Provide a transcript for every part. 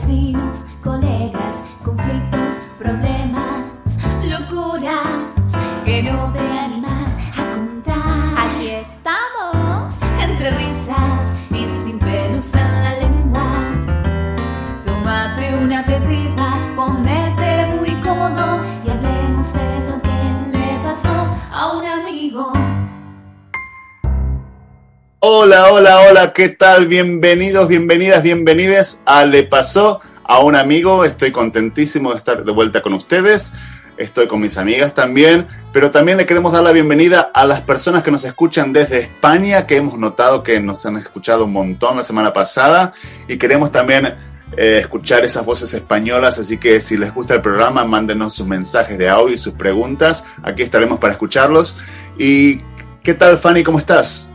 vecinos, colegas, conflictos, problemas, locuras que no te Hola, hola, hola, ¿qué tal? Bienvenidos, bienvenidas, bienvenidas a Le Pasó a un amigo. Estoy contentísimo de estar de vuelta con ustedes. Estoy con mis amigas también, pero también le queremos dar la bienvenida a las personas que nos escuchan desde España, que hemos notado que nos han escuchado un montón la semana pasada y queremos también eh, escuchar esas voces españolas, así que si les gusta el programa, mándenos sus mensajes de audio y sus preguntas. Aquí estaremos para escucharlos. ¿Y qué tal, Fanny? ¿Cómo estás?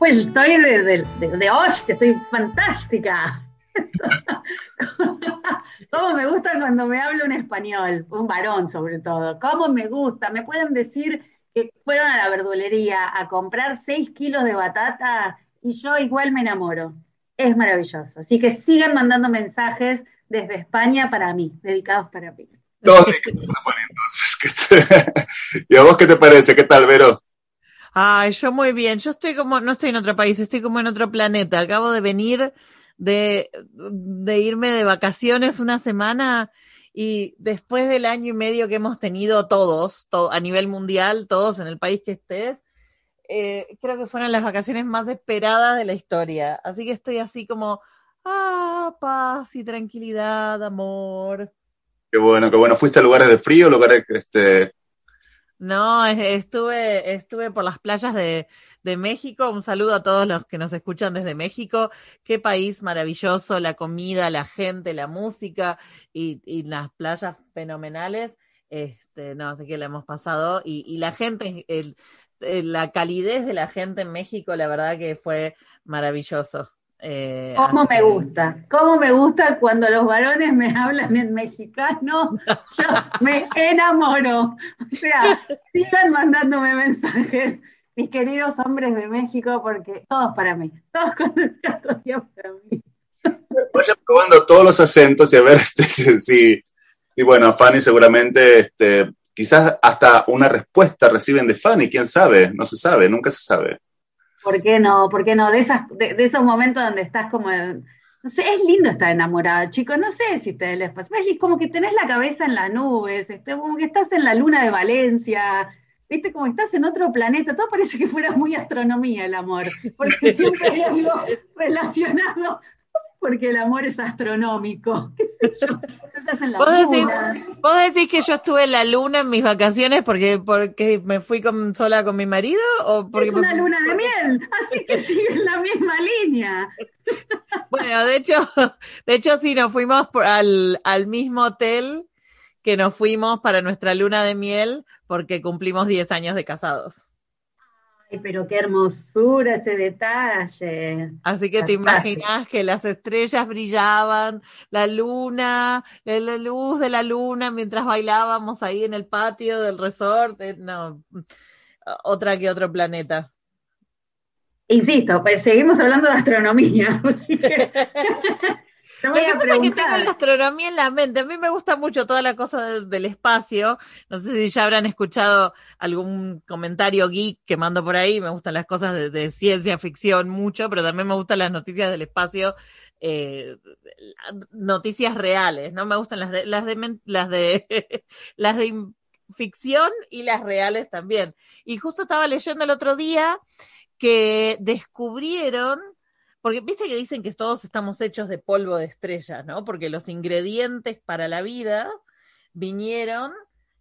Pues estoy de, de, de, estoy fantástica. ¿Cómo me gusta cuando me habla un español? Un varón sobre todo. ¿Cómo me gusta? Me pueden decir que fueron a la verdulería a comprar 6 kilos de batata y yo igual me enamoro. Es maravilloso. Así que sigan mandando mensajes desde España para mí, dedicados para mí. Todos entonces. ¿qué te- ¿Y a vos qué te parece? ¿Qué tal, Vero? Ay, yo muy bien. Yo estoy como, no estoy en otro país, estoy como en otro planeta. Acabo de venir de, de irme de vacaciones una semana y después del año y medio que hemos tenido todos, to- a nivel mundial, todos en el país que estés, eh, creo que fueron las vacaciones más esperadas de la historia. Así que estoy así como, ah, paz y tranquilidad, amor. Qué bueno, qué bueno. ¿Fuiste a lugares de frío, lugares este, No, es- estuve, estuve por las playas de, de México. Un saludo a todos los que nos escuchan desde México. Qué país maravilloso, la comida, la gente, la música y, y las playas fenomenales. Este, no, así que la hemos pasado. Y, y la gente, el- la calidez de la gente en México, la verdad que fue maravilloso. Eh, ¿Cómo me que- gusta? ¿Cómo me gusta cuando los varones me hablan en mexicano? Yo me enamoro. O sea, sigan mandándome mensajes, mis queridos hombres de México, porque todos para mí, todos con el para mí. Vayan probando todos los acentos y a ver este, si, y bueno, Fanny seguramente, este, quizás hasta una respuesta reciben de Fanny, quién sabe, no se sabe, nunca se sabe. ¿Por qué no? ¿Por qué no? De, esas, de, de esos momentos donde estás como, en- no sé, es lindo estar enamorada, chicos, no sé si te les pasa, es como que tenés la cabeza en las nubes, este, como que estás en la luna de Valencia, viste, como estás en otro planeta, todo parece que fuera muy astronomía el amor, porque siempre hay algo relacionado, porque el amor es astronómico, qué sé yo, estás en la ¿Vos decís, luna. vos decís que yo estuve en la luna en mis vacaciones porque, porque me fui con, sola con mi marido o porque Es una luna de miel, así que sigue en la misma línea. Bueno, de hecho, de hecho sí, nos fuimos por- al, al mismo hotel que nos fuimos para nuestra luna de miel porque cumplimos 10 años de casados. Ay, pero qué hermosura ese detalle. Así que te imaginas que las estrellas brillaban, la luna, la, la luz de la luna mientras bailábamos ahí en el patio del resort. eh, No, otra que otro planeta. Insisto, pues seguimos hablando de astronomía. te Lo voy que a pasa es que tengo la astronomía en la mente. A mí me gusta mucho toda la cosa de- del espacio. No sé si ya habrán escuchado algún comentario geek que mando por ahí. Me gustan las cosas de, de ciencia ficción mucho, pero también me gustan las noticias del espacio, eh, noticias reales. No me gustan las de las de las de las de in- ficción y las reales también. Y justo estaba leyendo el otro día que descubrieron porque viste que dicen que todos estamos hechos de polvo de estrellas, ¿no? Porque los ingredientes para la vida vinieron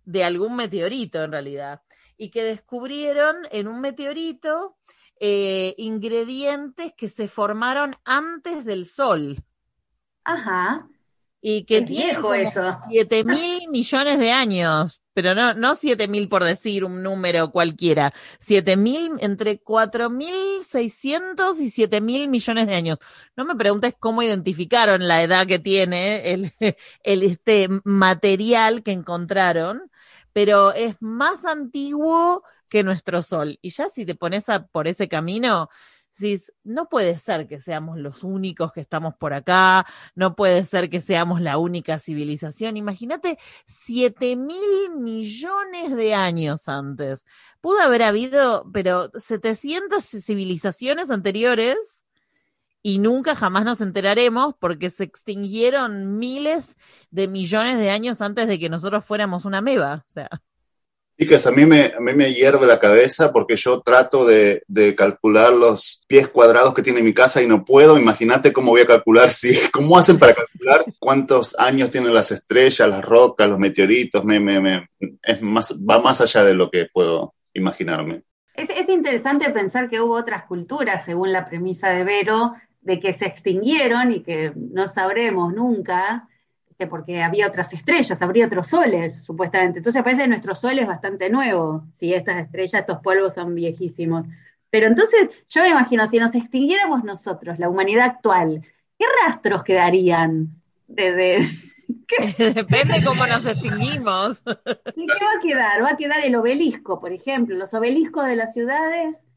de algún meteorito en realidad. Y que descubrieron en un meteorito eh, ingredientes que se formaron antes del Sol. Ajá. Y que Es tienen viejo eso. 7 mil millones de años. Pero no, no 7 mil por decir un número cualquiera. 7 mil, entre 4 mil 600 y 7 mil millones de años. No me preguntes cómo identificaron la edad que tiene el, el este material que encontraron, pero es más antiguo que nuestro Sol. Y ya si te pones a, por ese camino, no puede ser que seamos los únicos que estamos por acá, no puede ser que seamos la única civilización. Imagínate, siete mil millones de años antes. Pudo haber habido, pero 700 civilizaciones anteriores y nunca jamás nos enteraremos porque se extinguieron miles de millones de años antes de que nosotros fuéramos una meba. O sea. Chicas, a mí me, a mí me hierve la cabeza porque yo trato de, de, calcular los pies cuadrados que tiene mi casa y no puedo. Imagínate cómo voy a calcular, si, cómo hacen para calcular cuántos años tienen las estrellas, las rocas, los meteoritos. Me, me, me, es más, va más allá de lo que puedo imaginarme. Es, es interesante pensar que hubo otras culturas, según la premisa de Vero, de que se extinguieron y que no sabremos nunca, que porque había otras estrellas, habría otros soles, supuestamente. Entonces parece que nuestro sol es bastante nuevo, si estas estrellas, estos polvos son viejísimos. Pero entonces yo me imagino, si nos extinguiéramos nosotros, la humanidad actual, ¿qué rastros quedarían de... de ¿Qué? Depende cómo nos extinguimos. ¿Y qué va a quedar? Va a quedar el obelisco, por ejemplo. Los obeliscos de las ciudades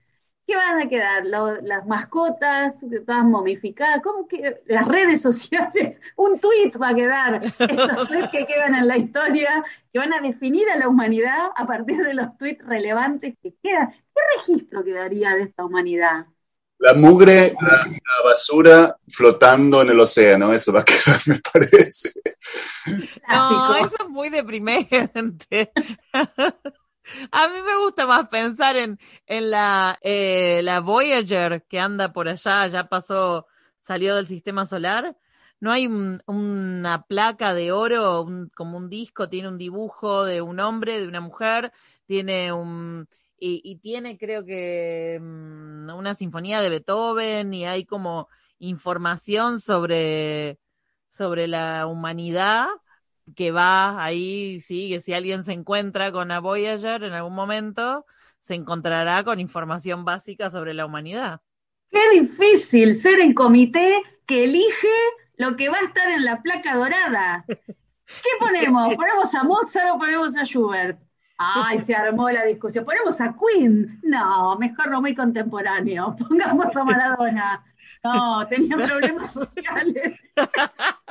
¿Qué van a quedar? Lo, las mascotas, todas momificadas, ¿cómo que las redes sociales? Un tweet va a quedar, estos tweets que quedan en la historia, que van a definir a la humanidad a partir de los tweets relevantes que quedan. ¿Qué registro quedaría de esta humanidad? La mugre, la, la basura flotando en el océano, eso va a quedar, me parece. No, eso es muy deprimente. A mí me gusta más pensar en, en la, eh, la Voyager que anda por allá, ya pasó, salió del sistema solar. No hay un, una placa de oro, un, como un disco, tiene un dibujo de un hombre, de una mujer, tiene un, y, y tiene creo que um, una sinfonía de Beethoven y hay como información sobre, sobre la humanidad que va ahí, sí, que si alguien se encuentra con la Voyager en algún momento, se encontrará con información básica sobre la humanidad. Qué difícil ser el comité que elige lo que va a estar en la placa dorada. ¿Qué ponemos? ¿Ponemos a Mozart o ponemos a Schubert? Ay, se armó la discusión. ¿Ponemos a Queen? No, mejor no muy contemporáneo. Pongamos a Maradona. No, tenía problemas sociales.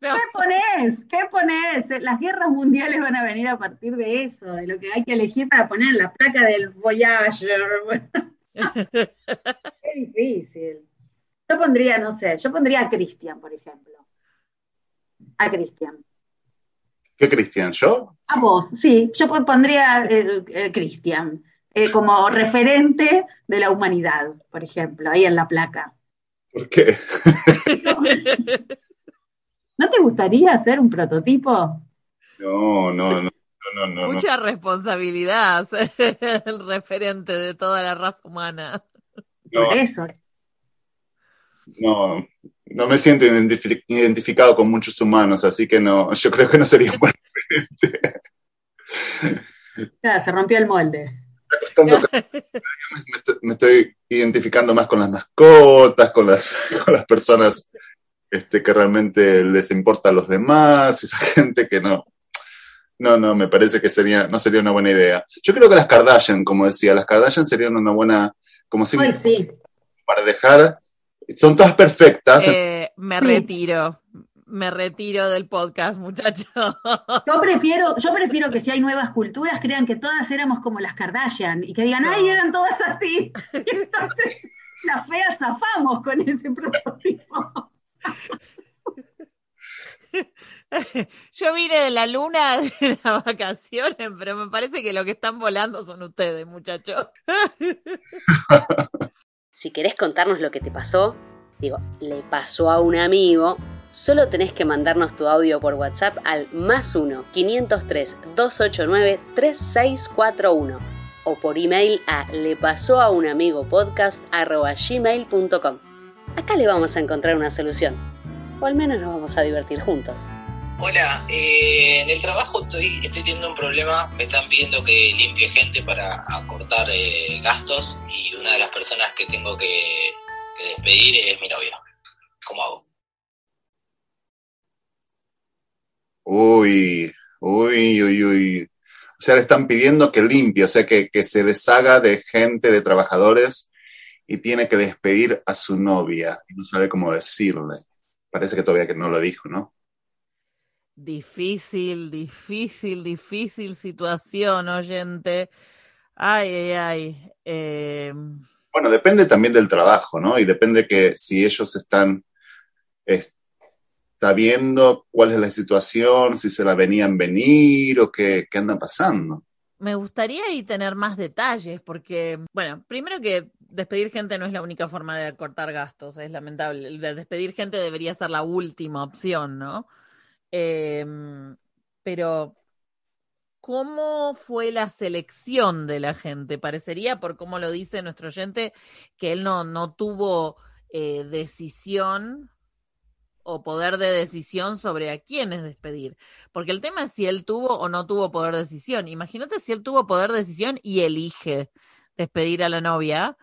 No. ¿Qué pones? ¿Qué pones? Las guerras mundiales van a venir a partir de eso, de lo que hay que elegir para poner en la placa del Voyager. Qué difícil. Yo pondría, no sé, yo pondría a Cristian, por ejemplo. A Cristian. ¿Qué Cristian? ¿Yo? A vos, sí. Yo pondría eh, eh, Cristian eh, como referente de la humanidad, por ejemplo, ahí en la placa. ¿Por qué? ¿No te gustaría hacer un prototipo? No, no, no. No, no, Mucha no. responsabilidad ser el referente de toda la raza humana. No, Por eso. no, no me siento identif identificado con muchos humanos, así que no, yo creo que no sería un buen referente. Claro, se rompió el molde. Me, estoy, me estoy identificando más con las mascotas, con las, con las personas este, que realmente les importa a los demás, esa gente que no. No, no, me parece que sería, no sería una buena idea. Yo creo que las Kardashian, como decía, las Kardashian serían una buena, como si Ay, sí. para dejar, son todas perfectas. Eh, me Sí. retiro, me retiro del podcast, muchachos. Yo prefiero, yo prefiero que si hay nuevas culturas crean que todas éramos como las Kardashian y que digan, No. ay, eran todas así. Y entonces las feas zafamos con ese prototipo. Yo vine de la luna de las vacaciones, pero me parece que lo que están volando son ustedes, muchachos. Si querés contarnos lo que te pasó, digo, le pasó a un amigo, solo tenés que mandarnos tu audio por WhatsApp al más 1 503 289 3641 o por email a le pasó a un amigo podcast. Acá le vamos a encontrar una solución, o al menos nos vamos a divertir juntos. Hola, eh, en el trabajo estoy, estoy teniendo un problema. Me están pidiendo que limpie gente para acortar eh, gastos y una de las personas que tengo que, que despedir es mi novio. ¿Cómo hago? Uy, uy, uy, uy. O sea, le están pidiendo que limpie, o sea, que, que se deshaga de gente, de trabajadores y tiene que despedir a su novia y no sabe cómo decirle. Parece que todavía que no lo dijo, ¿no? Difícil, difícil, difícil situación, oyente. Ay, ay, ay. Eh, Bueno, depende también del trabajo, ¿no? Y depende que si ellos están eh, sabiendo cuál es la situación, si se la venían venir o qué, qué anda pasando. Me gustaría ahí tener más detalles, porque, bueno, primero que despedir gente no es la única forma de acortar gastos, es lamentable. Despedir gente debería ser la última opción, ¿no? Eh, pero, ¿cómo fue la selección de la gente? Parecería, por cómo lo dice nuestro oyente, que él no, no tuvo eh, decisión o poder de decisión sobre a quiénes despedir. Porque el tema es si él tuvo o no tuvo poder de decisión. Imagínate si él tuvo poder de decisión y elige despedir a la novia.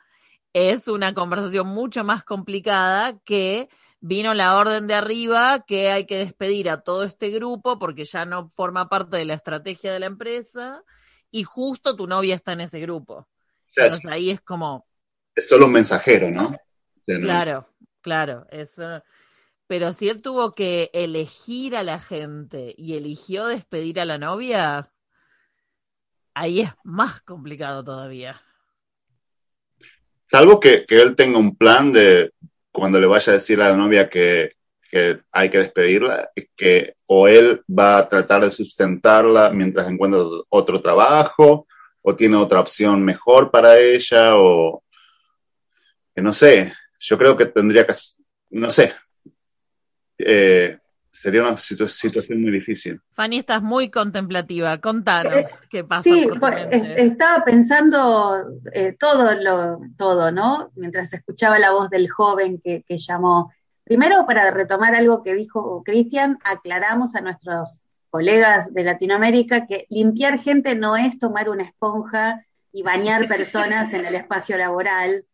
Es una conversación mucho más complicada que vino la orden de arriba que hay que despedir a todo este grupo porque ya no forma parte de la estrategia de la empresa y justo tu novia está en ese grupo. O sea, es, Entonces ahí es como, es solo un mensajero, ¿no? O sea, no- Claro, claro, eso. Pero si él tuvo que elegir a la gente y eligió despedir a la novia, ahí es más complicado todavía. Salvo que, que él tenga un plan de cuando le vaya a decir a la novia que, que hay que despedirla, que o él va a tratar de sustentarla mientras encuentra otro trabajo, o tiene otra opción mejor para ella, o que no sé, yo creo que tendría que, no sé, Eh, sería una situ- situación muy difícil. Fanny, estás muy contemplativa. Contanos Eh, qué pasa Sí, por tu pues, estaba pensando eh, todo lo, todo, ¿no? Mientras escuchaba la voz del joven que, que llamó. Primero, para retomar algo que dijo Cristian, aclaramos a nuestros colegas de Latinoamérica que limpiar gente no es tomar una esponja y bañar personas en el espacio laboral,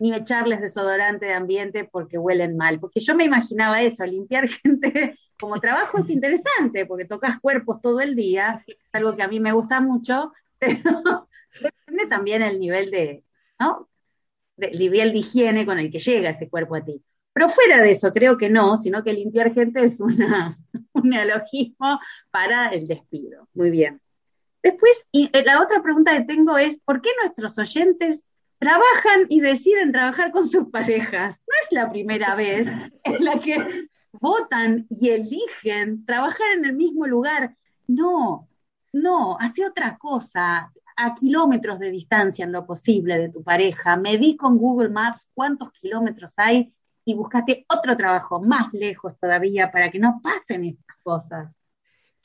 ni echarles desodorante de ambiente porque huelen mal. Porque yo me imaginaba eso, limpiar gente como trabajo es interesante, porque tocas cuerpos todo el día, es algo que a mí me gusta mucho, pero depende también el nivel de, ¿no? De- el nivel de higiene con el que llega ese cuerpo a ti. Pero fuera de eso, creo que no, sino que limpiar gente es una, un neologismo para el despido. Muy bien. Después, y eh, la otra pregunta que tengo es, ¿por qué nuestros oyentes trabajan y deciden trabajar con sus parejas? No es la primera vez en la que votan y eligen trabajar en el mismo lugar. No, no, hace otra cosa, a kilómetros de distancia en lo posible de tu pareja. Medí con Google Maps cuántos kilómetros hay y búscate otro trabajo más lejos todavía para que no pasen estas cosas.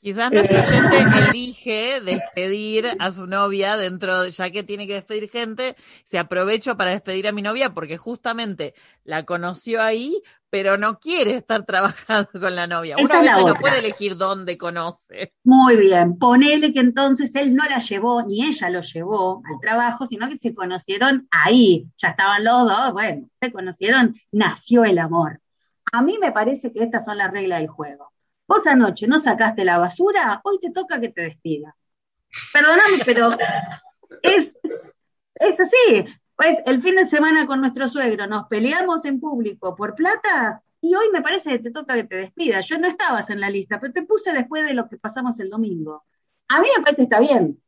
Quizás nuestro Eh. oyente elige despedir a su novia dentro, de- ya que tiene que despedir gente, se aprovecho para despedir a mi novia porque justamente la conoció ahí, pero no quiere estar trabajando con la novia. Uno Esa a es la veces no puede elegir dónde conoce. Muy bien, ponele que entonces él no la llevó, ni ella lo llevó al trabajo, sino que se conocieron ahí. Ya estaban los dos, bueno, se conocieron, nació el amor. A mí me parece que estas son las reglas del juego. Vos anoche no sacaste la basura, hoy te toca que te despida. Perdóname, pero es, es así. Pues el fin de semana con nuestro suegro nos peleamos en público por plata y hoy me parece que te toca que te despida. Yo no estabas en la lista, pero te puse después de lo que pasamos el domingo. A mí me parece que está bien.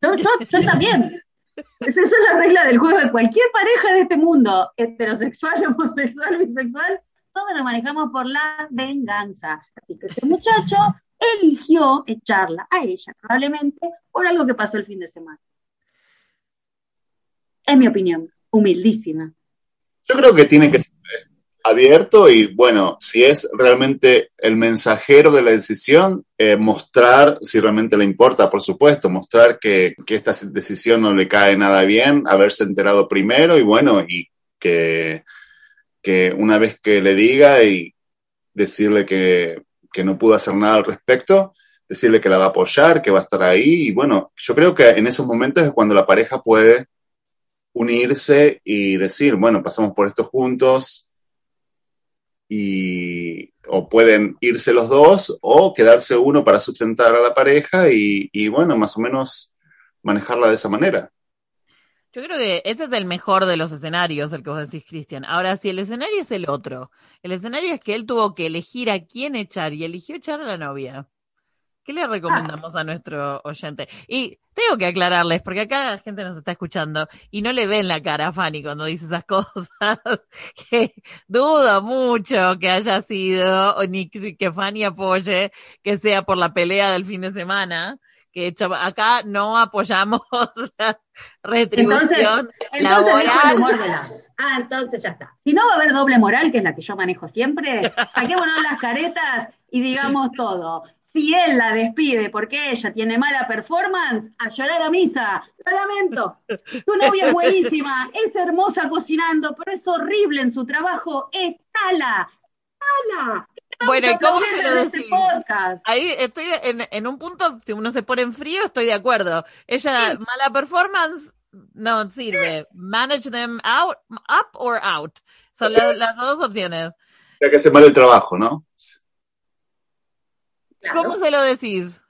Yo, yo, yo también. Esa es la regla del juego de cualquier pareja de este mundo, heterosexual, homosexual, bisexual, todos nos manejamos por la venganza. Así que ese muchacho eligió echarla a ella, probablemente por algo que pasó el fin de semana. Es mi opinión, humildísima. Yo creo que tiene que ser abierto y bueno, si es realmente el mensajero de la decisión, eh, mostrar si realmente le importa, por supuesto, mostrar que esta decisión no le cae nada bien, haberse enterado primero y bueno, y que, que una vez que le diga y decirle que, que no pudo hacer nada al respecto, decirle que la va a apoyar, que va a estar ahí y bueno, yo creo que en esos momentos es cuando la pareja puede unirse y decir, bueno, pasamos por esto juntos y o pueden irse los dos o quedarse uno para sustentar a la pareja y, y bueno, más o menos manejarla de esa manera. Yo creo que ese es el mejor de los escenarios, el que vos decís, Cristian. Ahora, si el escenario es el otro, el escenario es que él tuvo que elegir a quién echar y eligió echar a la novia. ¿Qué le recomendamos a nuestro oyente? Y tengo que aclararles, porque acá la gente nos está escuchando y no le ven la cara a Fanny cuando dice esas cosas, que dudo mucho que haya sido, o ni que Fanny apoye que sea por la pelea del fin de semana, que acá no apoyamos la retribución Entonces dejo el laboral. humor de lado. Ah, entonces ya está. Si no va a haber doble moral, que es la que yo manejo siempre, saquémonos las caretas y digamos todo. Si él la despide porque ella tiene mala performance, a llorar a misa. Lo lamento. Tu novia es buenísima, es hermosa cocinando, pero es horrible en su trabajo. ¡Échala! ¡Échala! Bueno, ¿y cómo se lo este decís? podcast. Ahí estoy en, en un punto, si uno se pone en frío, estoy de acuerdo. Ella, mala performance, no sirve. Manage them out, up or out. Son la- las dos opciones. Ya que hace mal el trabajo, ¿no? Claro. ¿Cómo se lo decís?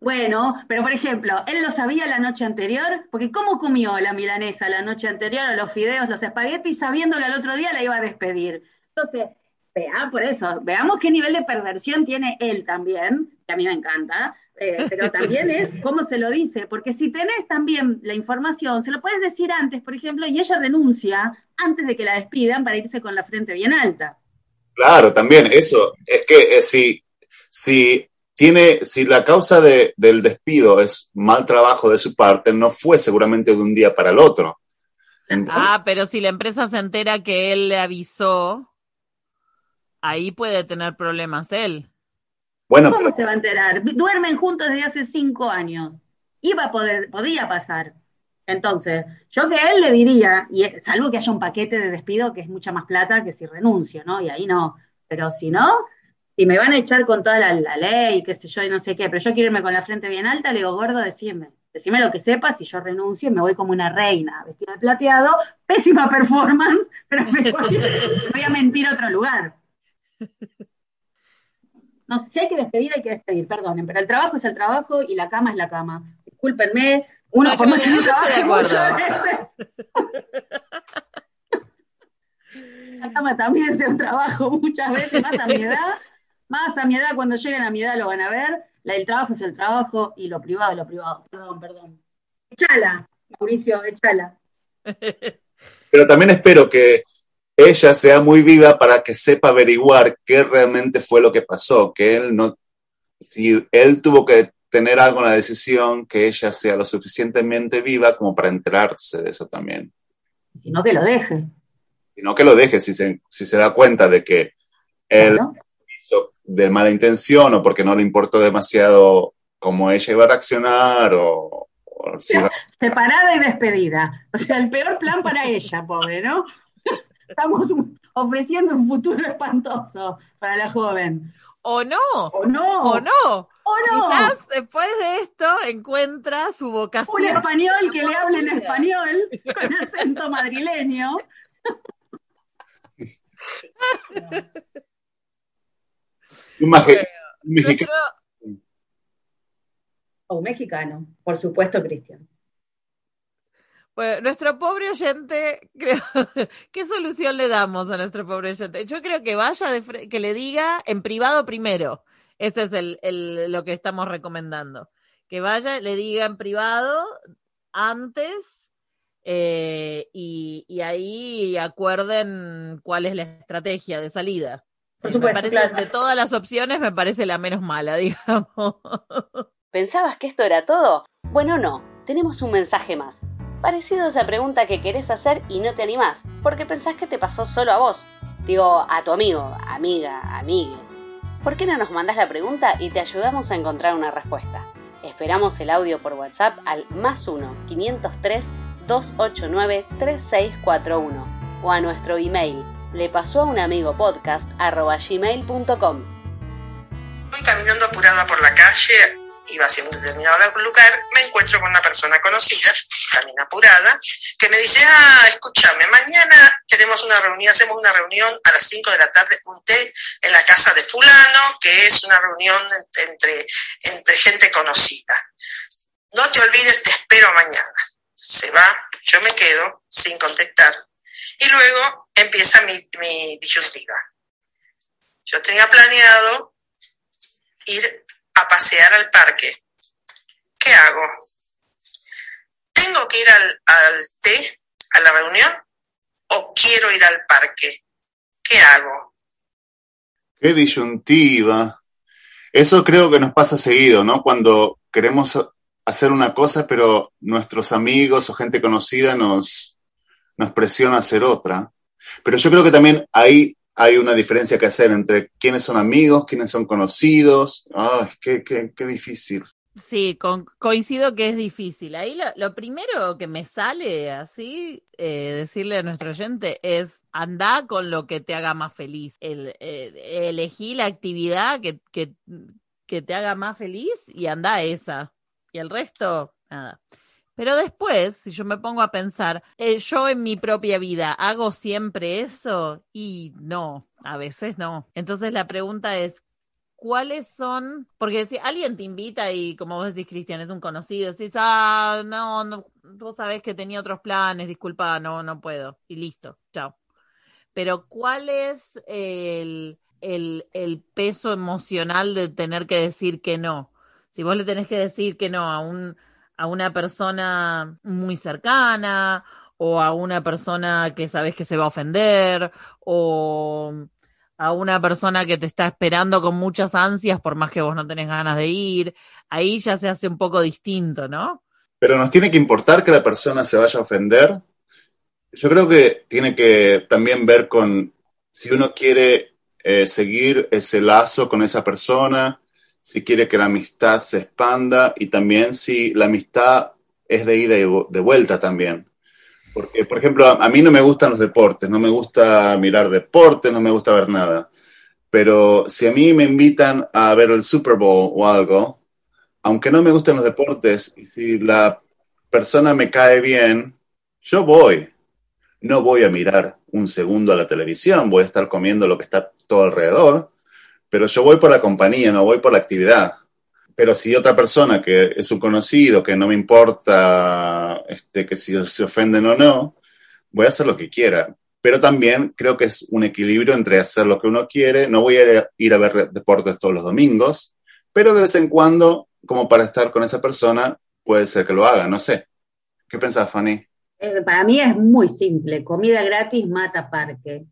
Bueno, pero por ejemplo, él lo sabía la noche anterior, porque ¿cómo comió la milanesa la noche anterior, o los fideos, los espaguetis, sabiendo que al otro día la iba a despedir? Entonces, vea, por eso, veamos qué nivel de perversión tiene él también, que a mí me encanta, eh, pero también es cómo se lo dice, porque si tenés también la información, se lo puedes decir antes, por ejemplo, y ella renuncia antes de que la despidan para irse con la frente bien alta. Claro, también eso. Es que eh, si, si tiene, si la causa de- del despido es mal trabajo de su parte, no fue seguramente de un día para el otro. Entonces, Ah, pero si la empresa se entera que él le avisó, ahí puede tener problemas él. bueno, ¿Cómo pero se va a enterar? Duermen juntos desde hace cinco años. Iba a poder, podía pasar. Entonces, yo que él le diría, y es- salvo que haya un paquete de despido que es mucha más plata que si renuncio, ¿no? Y ahí no. Pero si no, si me van a echar con toda la, la ley, qué sé yo, y no sé qué, pero yo quiero irme con la frente bien alta, le digo, gordo, decime. Decime lo que sepas y yo renuncio y me voy como una reina, vestida de plateado, pésima performance, pero me voy, me voy a mentir a otro lugar. No, si hay que despedir, hay que despedir, perdonen, pero el trabajo es el trabajo y la cama es la cama. Discúlpenme, uno No, por más que no trabaje muchas veces. La cama también es un trabajo muchas veces, más a mi edad, más a mi edad, cuando lleguen a mi edad lo van a ver. La- el trabajo es el trabajo y lo privado es lo privado. Perdón, perdón. Echala, Mauricio, echala. pero también espero que ella sea muy viva para que sepa averiguar qué realmente fue lo que pasó, que él no, si él tuvo que tener algo en la decisión, que ella sea lo suficientemente viva como para enterarse de eso también. Sino que lo deje. Y no que lo deje si se, si se da cuenta de que él ¿no? hizo de mala intención o porque no le importó demasiado cómo ella iba a reaccionar o, o si iba- Separada y despedida. O sea, el peor plan para ella, pobre, ¿no? Estamos ofreciendo un futuro espantoso para la joven. O no, ¿O no? o no. ¿O no? Quizás después de esto encuentra su Un vocación. español que le hable en español con acento madrileño. un un mexicano. O mexicano, por supuesto, Cristian. Bueno, nuestro pobre oyente, creo, ¿qué solución le damos a nuestro pobre oyente? Yo creo que vaya, de que le diga en privado primero. Ese es el, el- lo que estamos recomendando. Que vaya, le diga en privado antes eh, y, y ahí acuerden cuál es la estrategia de salida. Por supuesto, me parece, claro. de todas las opciones, me parece la menos mala, digamos. ¿Pensabas que esto era todo? Bueno, no, tenemos un mensaje más. Parecido a esa pregunta que querés hacer y no te animás, porque pensás que te pasó solo a vos. Digo, a tu amigo, amiga, amigue. ¿Por qué no nos mandás la pregunta y te ayudamos a encontrar una respuesta? Esperamos el audio por WhatsApp al más 1 503 289 3641 o a nuestro email le pasó a un amigo podcast arroba gmail.com. Voy caminando apurada por la calle, iba hacia un determinado lugar, me encuentro con una persona conocida, también apurada, que me dice, ah, escúchame, mañana tenemos una reunión, hacemos una reunión a las 5 de la tarde, un té en la casa de fulano, que es una reunión entre, entre gente conocida. No te olvides, te espero mañana. se va, yo me quedo sin contestar. Y luego empieza mi, mi disyuntiva. Yo tenía planeado ir a pasear al parque. ¿Qué hago? ¿Tengo que ir al, al té, a la reunión? ¿O quiero ir al parque? ¿Qué hago? Qué disyuntiva. Eso creo que nos pasa seguido, ¿no? Cuando queremos hacer una cosa, pero nuestros amigos o gente conocida nos, nos presiona a hacer otra. Pero yo creo que también ahí hay una diferencia que hacer entre quiénes son amigos, quiénes son conocidos. Ay, qué, difícil. Sí, coincido que es difícil. Ahí lo, lo primero que me sale así, eh, decirle a nuestro oyente, es anda con lo que te haga más feliz. El, eh, elegí la actividad que, que, que te haga más feliz y anda esa. Y el resto, nada. Pero después, si yo me pongo a pensar, eh, yo en mi propia vida hago siempre eso y no, a veces no. Entonces la pregunta es, ¿cuáles son? Porque si alguien te invita y como vos decís, Cristian, es un conocido, decís, ah, no, vos sabés que tenía otros planes, disculpa, no, no puedo. Y listo, chao. Pero ¿cuál es el, el, el peso emocional de tener que decir que no? Si vos le tenés que decir que no a un, a una persona muy cercana o a una persona que sabes que se va a ofender o a una persona que te está esperando con muchas ansias por más que vos no tenés ganas de ir, ahí ya se hace un poco distinto, ¿no? Pero nos tiene que importar que la persona se vaya a ofender. Yo creo que tiene que también ver con si uno quiere eh, seguir ese lazo con esa persona, si quiere que la amistad se expanda y también si la amistad es de ida y de vuelta también. Porque, por ejemplo, a, a mí no me gustan los deportes, no me gusta mirar deportes, no me gusta ver nada. Pero si a mí me invitan a ver el Super Bowl o algo, aunque no me gusten los deportes, y si la persona me cae bien, yo voy. No voy a mirar un segundo a la televisión, voy a estar comiendo lo que está todo alrededor, pero yo voy por la compañía, no voy por la actividad. Pero si otra persona que es un conocido, que no me importa este, que si se ofenden o no, voy a hacer lo que quiera. Pero también creo que es un equilibrio entre hacer lo que uno quiere. No voy a ir a ver deportes todos los domingos, pero de vez en cuando, como para estar con esa persona, puede ser que lo haga, no sé. ¿Qué pensás, Fanny? Eh, para mí es muy simple. Comida gratis mata parque.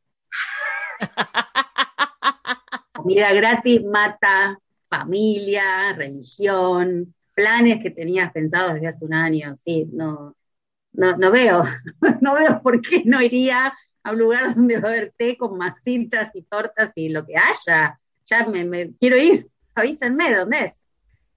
Comida gratis mata familia, religión, planes que tenías pensados desde hace un año. Sí, no, no, no veo, no veo por qué no iría a un lugar donde va a haber té con masitas y tortas y lo que haya. Ya me, me quiero ir, avísenme dónde es.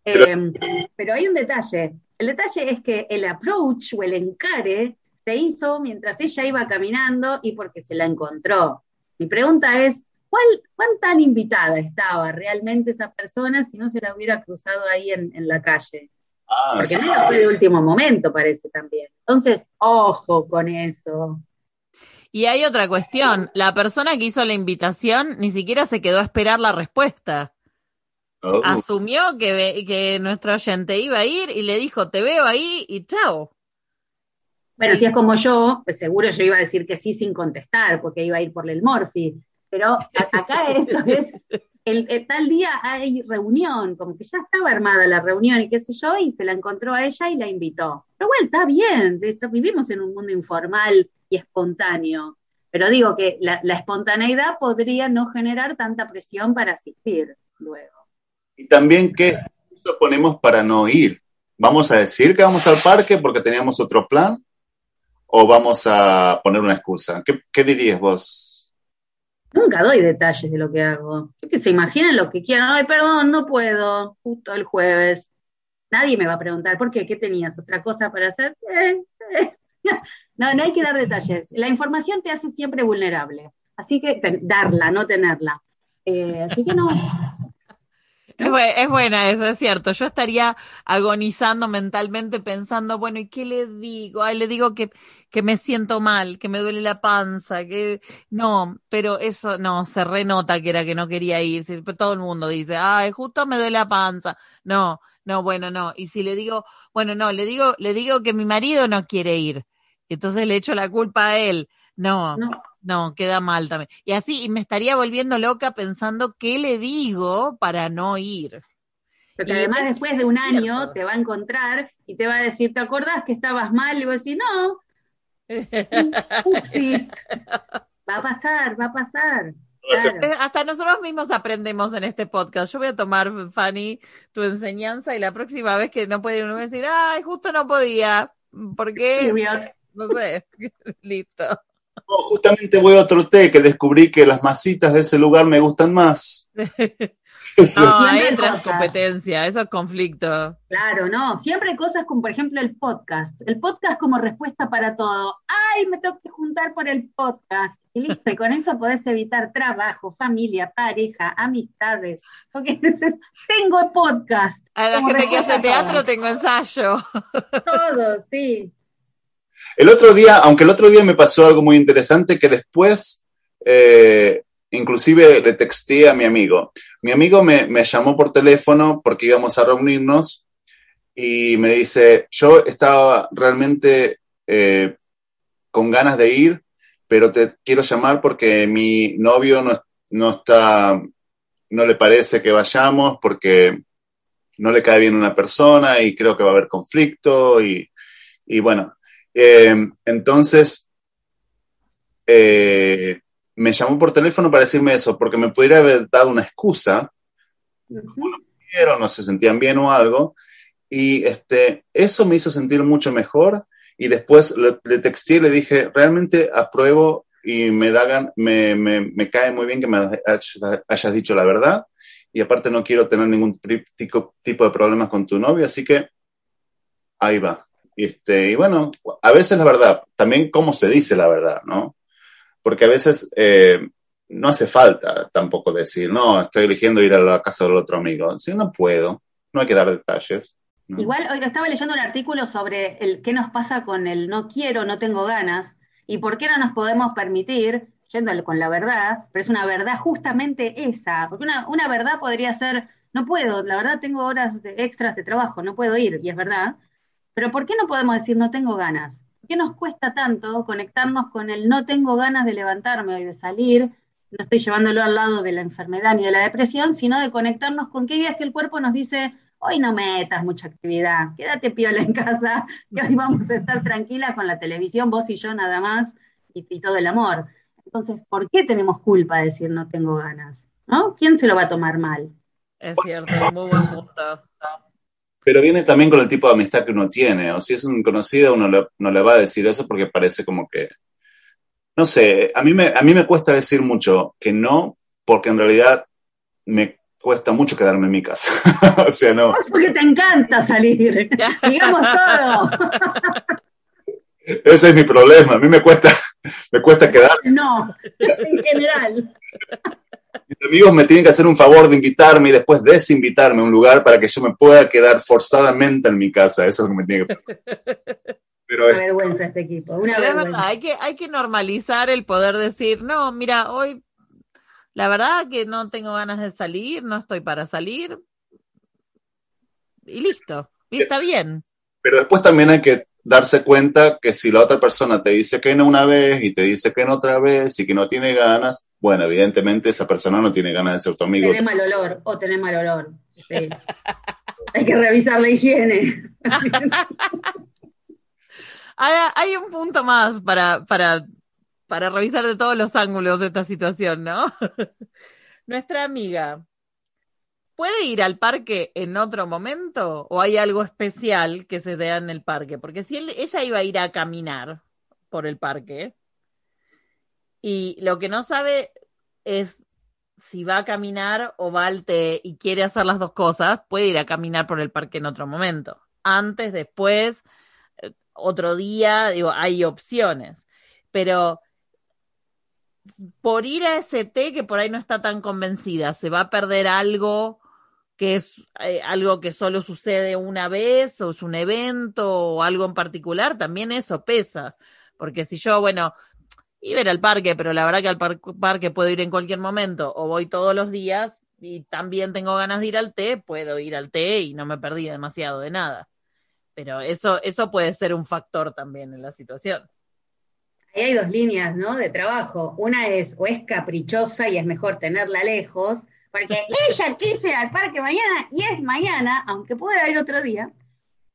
Pero- Eh, pero hay un detalle. El detalle es que el approach o el encare se hizo mientras ella iba caminando y porque se la encontró. Mi pregunta es, ¿cuál, ¿cuán tan invitada estaba realmente esa persona si no se la hubiera cruzado ahí en, en la calle? Ah, Porque no fue de último momento, parece también. Entonces, ojo con eso. Y hay otra cuestión, la persona que hizo la invitación ni siquiera se quedó a esperar la respuesta. Oh, Asumió que, ve- que nuestro oyente iba a ir y le dijo, te veo ahí y chao. Bueno, si es como yo, pues seguro yo iba a decir que sí sin contestar, porque iba a ir por el Morphy. Pero acá esto es, el, el tal día hay reunión, como que ya estaba armada la reunión y qué sé yo, y se la encontró a ella y la invitó. Pero bueno, está bien, esto- vivimos en un mundo informal y espontáneo. Pero digo que la, la espontaneidad podría no generar tanta presión para asistir luego. Y también, ¿qué excusa ponemos para no ir? ¿Vamos a decir que vamos al parque porque teníamos otro plan? ¿O vamos a poner una excusa? ¿Qué, qué dirías vos? Nunca doy detalles de lo que hago. Yo que se imaginen lo que quieran. Ay, perdón, no puedo. Justo el jueves. Nadie me va a preguntar, ¿por qué? ¿Qué tenías? ¿Otra cosa para hacer? Eh, eh. No, no hay que dar detalles. La información te hace siempre vulnerable. Así que darla, no tenerla. Eh, así que no. Es, es buena eso, es cierto. Yo estaría agonizando mentalmente pensando, bueno, ¿y qué le digo? Ay, le digo que, que me siento mal, que me duele la panza, que no, pero eso no, se renota que era que no quería ir. Todo el mundo dice, ay, justo me duele la panza. No, no, bueno, no. Y si le digo, bueno, no, le digo, le digo que mi marido no quiere ir. Entonces le echo la culpa a él. No, No. no, queda mal también. Y así, y me estaría volviendo loca pensando qué le digo para no ir. Porque Y además es después de un año te va a encontrar y te va a decir, ¿te acordás que estabas mal? Y vos decís, no, upsi. Va a pasar, va a pasar. Claro. Hasta nosotros mismos aprendemos en este podcast. Yo voy a tomar, Fanny, tu enseñanza y la próxima vez que no puede ir a una decir, ay, justo no podía. ¿Por qué? No sé. Listo. No, justamente voy a otro té que descubrí que las masitas de ese lugar me gustan más. Eso. No, ahí entra en competencia, eso es conflicto. Claro, no, siempre hay cosas como por ejemplo el podcast. El podcast como respuesta para todo. Ay, me tengo que juntar por el podcast. Y listo, y con eso podés evitar trabajo, familia, pareja, amistades. Porque dices, tengo podcast. A la Como gente que hace teatro tengo ensayo. Todo, sí. El otro día, aunque el otro día me pasó algo muy interesante que después, eh, inclusive le texté a mi amigo. Mi amigo me, me llamó por teléfono porque íbamos a reunirnos y me dice, yo estaba realmente eh, con ganas de ir, pero te quiero llamar porque mi novio no, no está, no le parece que vayamos porque no le cae bien una persona y creo que va a haber conflicto y, y bueno, eh, entonces eh, me llamó por teléfono para decirme eso, porque me pudiera haber dado una excusa, pero no se sentían bien o algo, y este, eso me hizo sentir mucho mejor, y después le, le texté y le dije, realmente apruebo y me, da me, me, me cae muy bien que me hayas, dicho la verdad, y aparte no quiero tener ningún tipo de problemas con tu novio, así que ahí va. Este, y bueno, a veces la verdad, también cómo se dice la verdad, ¿no? Porque a veces eh, no hace falta tampoco decir, no, estoy eligiendo ir a la casa del otro amigo. Si no puedo, no hay que dar detalles. Igual hoy estaba leyendo un artículo sobre el qué nos pasa con el no quiero, no tengo ganas, y por qué no nos podemos permitir, yéndole con la verdad, pero es una verdad justamente esa, porque una, una verdad podría ser, no puedo, la verdad tengo horas de extras de trabajo, no puedo ir, y es verdad, pero ¿por qué no podemos decir no tengo ganas? ¿Por qué nos cuesta tanto conectarnos con el no tengo ganas de levantarme hoy, de salir? No estoy llevándolo al lado de la enfermedad ni de la depresión, sino de conectarnos con qué días que el cuerpo nos dice, hoy no metas mucha actividad, quédate piola en casa, que hoy vamos a estar tranquilas con la televisión, vos y yo nada más, y, todo el amor. Entonces, ¿por qué tenemos culpa de decir no tengo ganas? ¿No? ¿Quién se lo va a tomar mal? Es cierto, muy buen punto. Pero viene también con el tipo de amistad que uno tiene. O si es un conocido, uno le- no le va a decir eso porque parece como que. No sé, a mí, me, a mí me cuesta decir mucho que no, porque en realidad me cuesta mucho quedarme en mi casa. o sea, no. Porque te encanta salir, digamos todo. Ese es mi problema. A mí me cuesta, me cuesta quedar. No, en general. Amigos me tienen que hacer un favor de invitarme y después desinvitarme a un lugar para que yo me pueda quedar forzadamente en mi casa. Eso es lo que me tiene que pasar. Pero Una es, vergüenza este equipo, una Pero es vergüenza. verdad, hay que, hay que normalizar el poder decir, no, mira, hoy la verdad que no tengo ganas de salir, no estoy para salir. Y listo, y está bien. pero después también hay que darse cuenta que si la otra persona te dice que no una vez y te dice que no otra vez y que no tiene ganas, bueno, evidentemente esa persona no tiene ganas de ser tu amigo. Tenés mal olor, o tenés mal olor. Sí. Hay que revisar la higiene. Ahora, hay un punto más para, para, para revisar de todos los ángulos de esta situación, ¿no? Nuestra amiga, ¿puede ir al parque en otro momento o hay algo especial que se dé en el parque? Porque si ella iba a ir a caminar por el parque y lo que no sabe es si va a caminar o va al té y quiere hacer las dos cosas, puede ir a caminar por el parque en otro momento. Antes, después, eh, otro día, digo, hay opciones. Pero por ir a ese té que por ahí no está tan convencida, se va a perder algo que es eh, algo que solo sucede una vez o es un evento o algo en particular, también eso pesa. Porque si yo, bueno, iba a ir al parque, pero la verdad que al par- parque puedo ir en cualquier momento o voy todos los días, y también tengo ganas de ir al té, puedo ir al té y no me perdí demasiado de nada. Pero eso, eso puede ser un factor también en la situación. Ahí hay dos líneas, ¿no? De trabajo. Una es o es caprichosa y es mejor tenerla lejos, porque ella quiso ir al parque mañana y es mañana, aunque pueda ir otro día.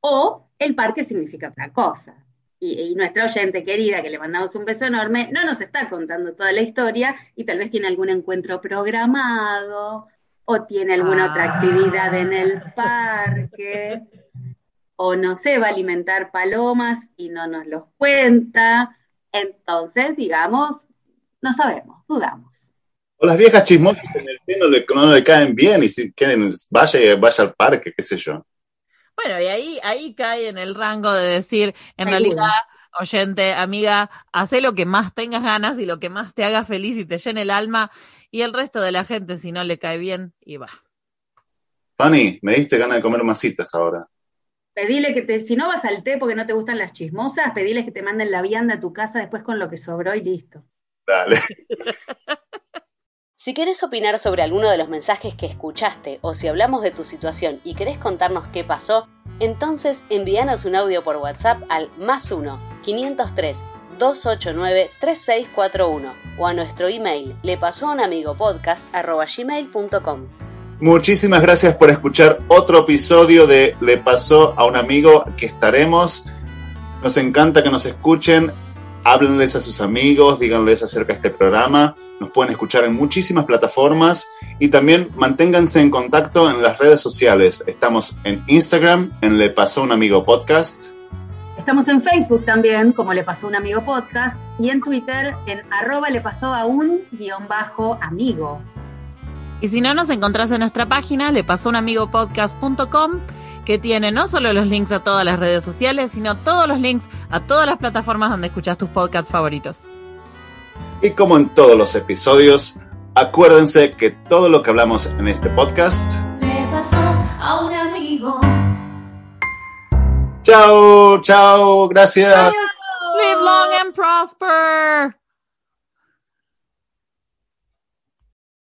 O el parque significa otra cosa. Y, y, nuestra oyente querida, que le mandamos un beso enorme, no nos está contando toda la historia y tal vez tiene algún encuentro programado o tiene alguna ah. otra actividad en el parque o no sé, va a alimentar palomas y no nos los cuenta. Entonces, digamos, no sabemos, dudamos. O las viejas chismosas en el té no le, no le caen bien y si quieren, vaya, vaya al parque, qué sé yo. Bueno, y ahí, ahí cae en el rango de decir, en realidad, oyente, amiga, hace lo que más tengas ganas y lo que más te haga feliz y te llene el alma, y el resto de la gente, si no le cae bien, y va. Fanny, me diste ganas de comer masitas ahora. Pedile que te, si no vas al té porque no te gustan las chismosas, pediles que te manden la vianda a tu casa después con lo que sobró y listo. Dale. Si querés opinar sobre alguno de los mensajes que escuchaste o si hablamos de tu situación y querés contarnos qué pasó, entonces envíanos un audio por WhatsApp al más 1 503 289 3641 o a nuestro email le pasó a un amigo podcast gmail.com. Muchísimas gracias por escuchar otro episodio de Le pasó a un amigo que estaremos. Nos encanta que nos escuchen háblenles a sus amigos, díganles acerca de este programa. Nos pueden escuchar en muchísimas plataformas y también manténganse en contacto en las redes sociales. Estamos en Instagram, en Le Pasó un Amigo Podcast. Estamos en Facebook también, como Le Pasó un Amigo Podcast, y en Twitter en arroba le pasó a un guion bajo amigo. Y si no, nos encontrás en nuestra página, lepasóunamigopodcast.com que tiene no solo los links a todas las redes sociales, sino todos los links a todas las plataformas donde escuchas tus podcasts favoritos. Y como en todos los episodios, acuérdense que todo lo que hablamos en este podcast le pasó a un amigo. Chao, chao, gracias. Live long and prosper.